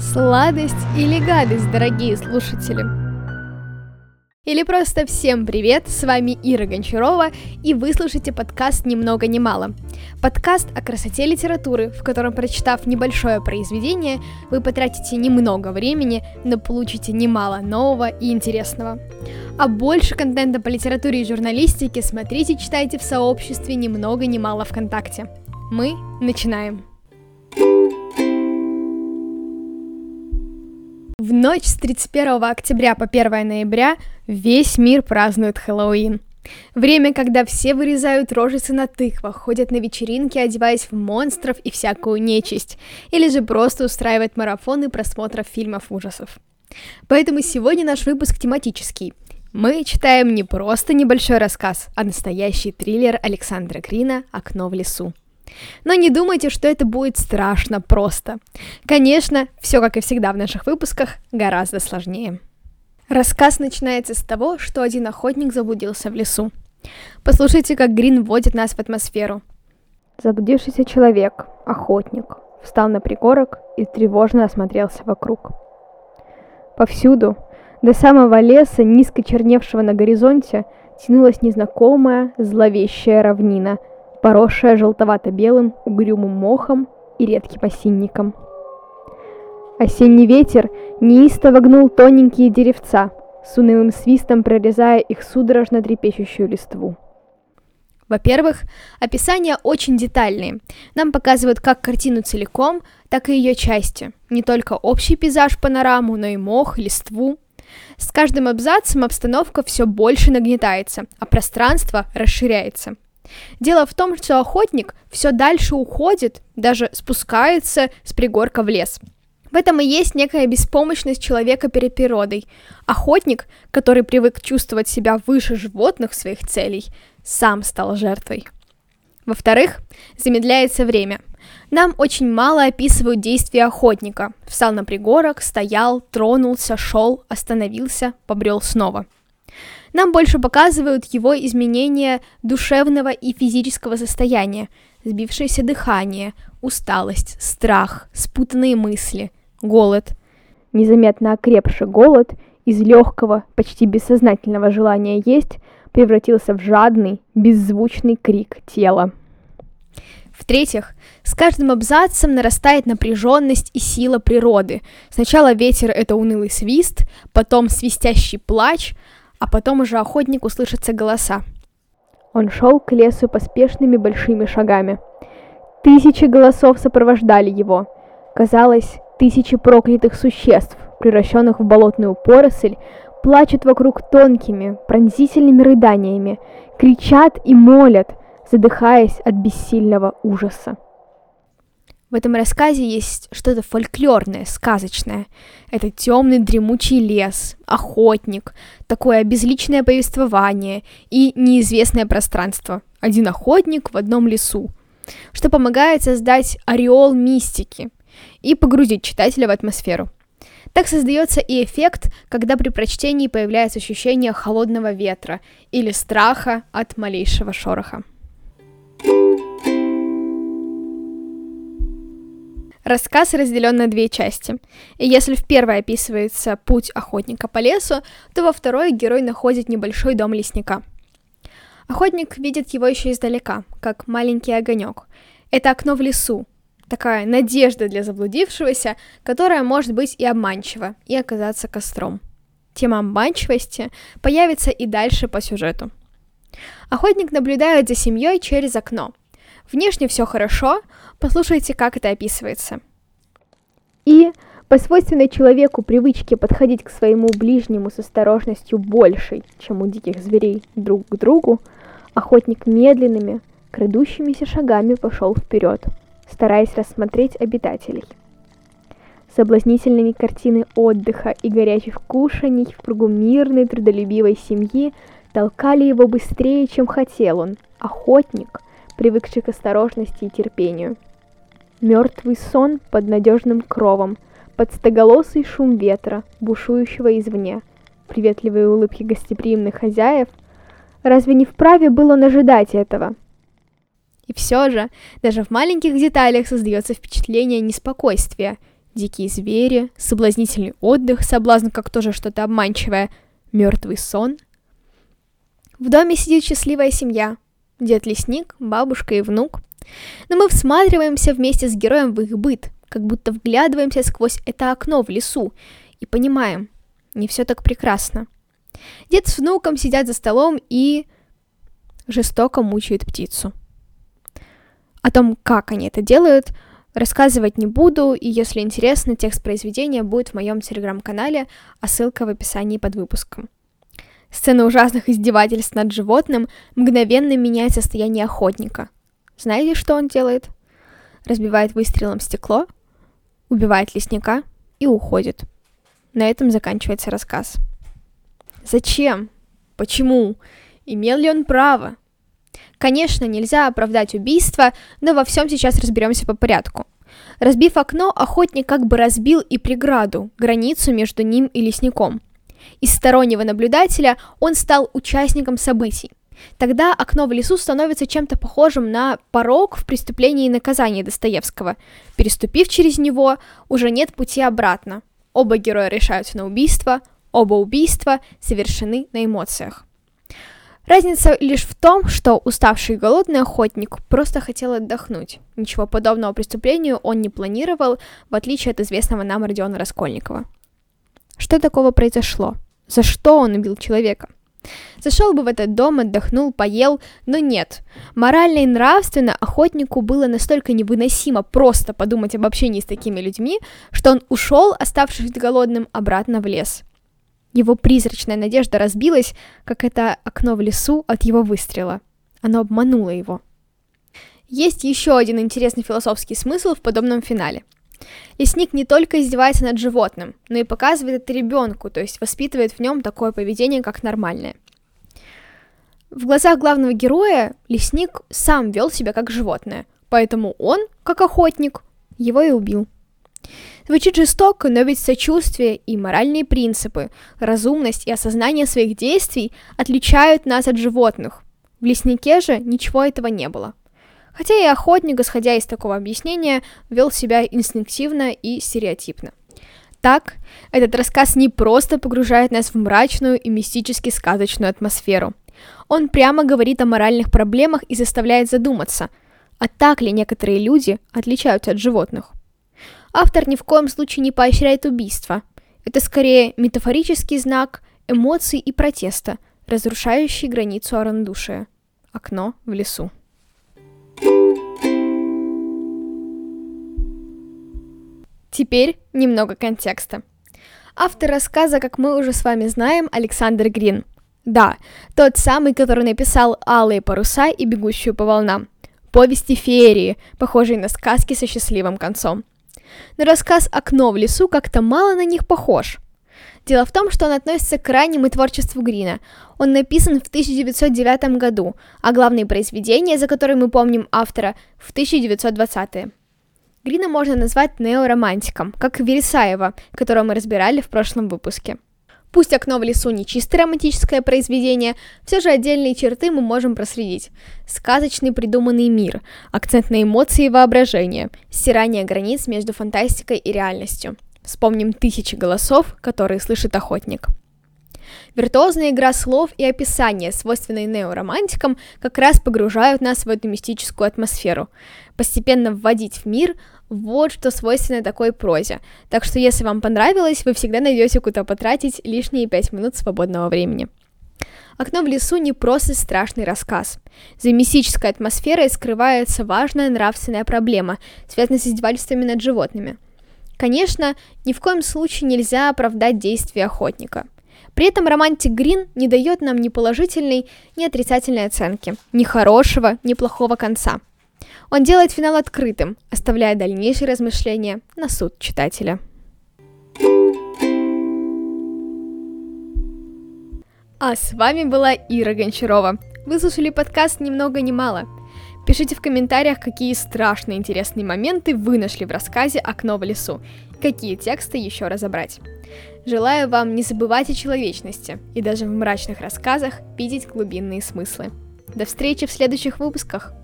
Сладость или гадость, дорогие слушатели? Или просто всем привет, с вами Ира Гончарова, и вы слушаете подкаст «Ни много ни мало». Подкаст о красоте литературы, в котором, прочитав небольшое произведение, вы потратите немного времени, но получите немало нового и интересного. А больше контента по литературе и журналистике смотрите, читайте в сообществе «Ни много ни мало ВКонтакте». Мы начинаем. В ночь с 31 октября по 1 ноября весь мир празднует Хэллоуин. Время, когда все вырезают рожицы на тыквах, ходят на вечеринки, одеваясь в монстров и всякую нечисть, или же просто устраивают марафоны просмотров фильмов ужасов. Поэтому сегодня наш выпуск тематический. Мы читаем не просто небольшой рассказ, а настоящий триллер Александра Грина «Окно в лесу». Но не думайте, что это будет страшно просто. Конечно, все как и всегда в наших выпусках гораздо сложнее. Рассказ начинается с того, что один охотник заблудился в лесу. Послушайте, как Грин вводит нас в атмосферу. Заблудившийся человек, охотник, встал на пригорок и тревожно осмотрелся вокруг. Повсюду, до самого леса, низко черневшего на горизонте, тянулась незнакомая, зловещая равнина – поросшая желтовато-белым угрюмым мохом и редким осинником. Осенний ветер неистово гнул тоненькие деревца, с унылым свистом прорезая их судорожно трепещущую листву. Во-первых, описания очень детальные. Нам показывают как картину целиком, так и ее части. Не только общий пейзаж панораму, но и мох, листву. С каждым абзацем обстановка все больше нагнетается, а пространство расширяется – Дело в том, что охотник все дальше уходит, даже спускается с пригорка в лес. В этом и есть некая беспомощность человека перед природой. Охотник, который привык чувствовать себя выше животных своих целей, сам стал жертвой. Во-вторых, замедляется время. Нам очень мало описывают действия охотника. Встал на пригорок, стоял, тронулся, шел, остановился, побрел снова – нам больше показывают его изменения душевного и физического состояния, сбившееся дыхание, усталость, страх, спутанные мысли, голод. Незаметно окрепший голод из легкого, почти бессознательного желания есть превратился в жадный, беззвучный крик тела. В-третьих, с каждым абзацем нарастает напряженность и сила природы. Сначала ветер — это унылый свист, потом свистящий плач, а потом уже охотник услышатся голоса. Он шел к лесу поспешными большими шагами. Тысячи голосов сопровождали его. Казалось, тысячи проклятых существ, превращенных в болотную поросль, плачут вокруг тонкими, пронзительными рыданиями, кричат и молят, задыхаясь от бессильного ужаса. В этом рассказе есть что-то фольклорное, сказочное. Это темный дремучий лес, охотник, такое безличное повествование и неизвестное пространство. Один охотник в одном лесу, что помогает создать ореол мистики и погрузить читателя в атмосферу. Так создается и эффект, когда при прочтении появляется ощущение холодного ветра или страха от малейшего шороха. Рассказ разделен на две части. И если в первой описывается путь охотника по лесу, то во второй герой находит небольшой дом лесника. Охотник видит его еще издалека, как маленький огонек. Это окно в лесу, такая надежда для заблудившегося, которая может быть и обманчива, и оказаться костром. Тема обманчивости появится и дальше по сюжету. Охотник наблюдает за семьей через окно. Внешне все хорошо, послушайте, как это описывается. И по свойственной человеку привычке подходить к своему ближнему с осторожностью большей, чем у диких зверей друг к другу, охотник медленными, крадущимися шагами пошел вперед, стараясь рассмотреть обитателей. Соблазнительными картины отдыха и горячих кушаний в кругу мирной трудолюбивой семьи толкали его быстрее, чем хотел он, охотник, привыкший к осторожности и терпению. Мертвый сон под надежным кровом, подстоголосый шум ветра, бушующего извне, приветливые улыбки гостеприимных хозяев. Разве не вправе было ожидать этого? И все же, даже в маленьких деталях создается впечатление неспокойствия, дикие звери, соблазнительный отдых, соблазн как тоже что-то обманчивое, мертвый сон. В доме сидит счастливая семья. Дед лесник, бабушка и внук. Но мы всматриваемся вместе с героем в их быт, как будто вглядываемся сквозь это окно в лесу и понимаем, не все так прекрасно. Дед с внуком сидят за столом и жестоко мучают птицу. О том, как они это делают, рассказывать не буду, и если интересно, текст произведения будет в моем телеграм-канале, а ссылка в описании под выпуском. Сцена ужасных издевательств над животным мгновенно меняет состояние охотника. Знаете, что он делает? Разбивает выстрелом стекло, убивает лесника и уходит. На этом заканчивается рассказ. Зачем? Почему? Имел ли он право? Конечно, нельзя оправдать убийство, но во всем сейчас разберемся по порядку. Разбив окно, охотник как бы разбил и преграду, границу между ним и лесником. Из стороннего наблюдателя он стал участником событий. Тогда окно в лесу становится чем-то похожим на порог в преступлении и наказании Достоевского. Переступив через него, уже нет пути обратно. Оба героя решаются на убийство, оба убийства совершены на эмоциях. Разница лишь в том, что уставший и голодный охотник просто хотел отдохнуть. Ничего подобного преступлению он не планировал, в отличие от известного нам Родиона Раскольникова. Что такого произошло? За что он убил человека? Зашел бы в этот дом, отдохнул, поел, но нет. Морально и нравственно охотнику было настолько невыносимо просто подумать об общении с такими людьми, что он ушел, оставшись голодным, обратно в лес. Его призрачная надежда разбилась, как это окно в лесу от его выстрела. Оно обмануло его. Есть еще один интересный философский смысл в подобном финале. Лесник не только издевается над животным, но и показывает это ребенку, то есть воспитывает в нем такое поведение, как нормальное. В глазах главного героя лесник сам вел себя как животное, поэтому он, как охотник, его и убил. Звучит жестоко, но ведь сочувствие и моральные принципы, разумность и осознание своих действий отличают нас от животных. В леснике же ничего этого не было. Хотя и охотник, исходя из такого объяснения, вел себя инстинктивно и стереотипно. Так, этот рассказ не просто погружает нас в мрачную и мистически сказочную атмосферу. Он прямо говорит о моральных проблемах и заставляет задуматься, а так ли некоторые люди отличаются от животных. Автор ни в коем случае не поощряет убийство. Это скорее метафорический знак эмоций и протеста, разрушающий границу орандушия. Окно в лесу. Теперь немного контекста. Автор рассказа, как мы уже с вами знаем, Александр Грин. Да, тот самый, который написал «Алые паруса» и «Бегущую по волнам». Повести феерии, похожие на сказки со счастливым концом но рассказ «Окно в лесу» как-то мало на них похож. Дело в том, что он относится к раннему творчеству Грина. Он написан в 1909 году, а главные произведения, за которые мы помним автора, в 1920-е. Грина можно назвать неоромантиком, как Вересаева, которого мы разбирали в прошлом выпуске. Пусть «Окно в лесу» не чисто романтическое произведение, все же отдельные черты мы можем проследить. Сказочный придуманный мир, акцент на эмоции и воображение, стирание границ между фантастикой и реальностью. Вспомним тысячи голосов, которые слышит охотник. Виртуозная игра слов и описания, свойственные неоромантикам, как раз погружают нас в эту мистическую атмосферу. Постепенно вводить в мир – вот что свойственно такой прозе. Так что если вам понравилось, вы всегда найдете куда потратить лишние пять минут свободного времени. «Окно в лесу» не просто страшный рассказ. За мистической атмосферой скрывается важная нравственная проблема, связанная с издевательствами над животными. Конечно, ни в коем случае нельзя оправдать действия охотника. При этом романтик Грин не дает нам ни положительной, ни отрицательной оценки, ни хорошего, ни плохого конца – он делает финал открытым, оставляя дальнейшие размышления на суд читателя. А с вами была Ира Гончарова. Вы слушали подкаст «Ни много ни мало». Пишите в комментариях, какие страшные интересные моменты вы нашли в рассказе «Окно в лесу», какие тексты еще разобрать. Желаю вам не забывать о человечности и даже в мрачных рассказах видеть глубинные смыслы. До встречи в следующих выпусках!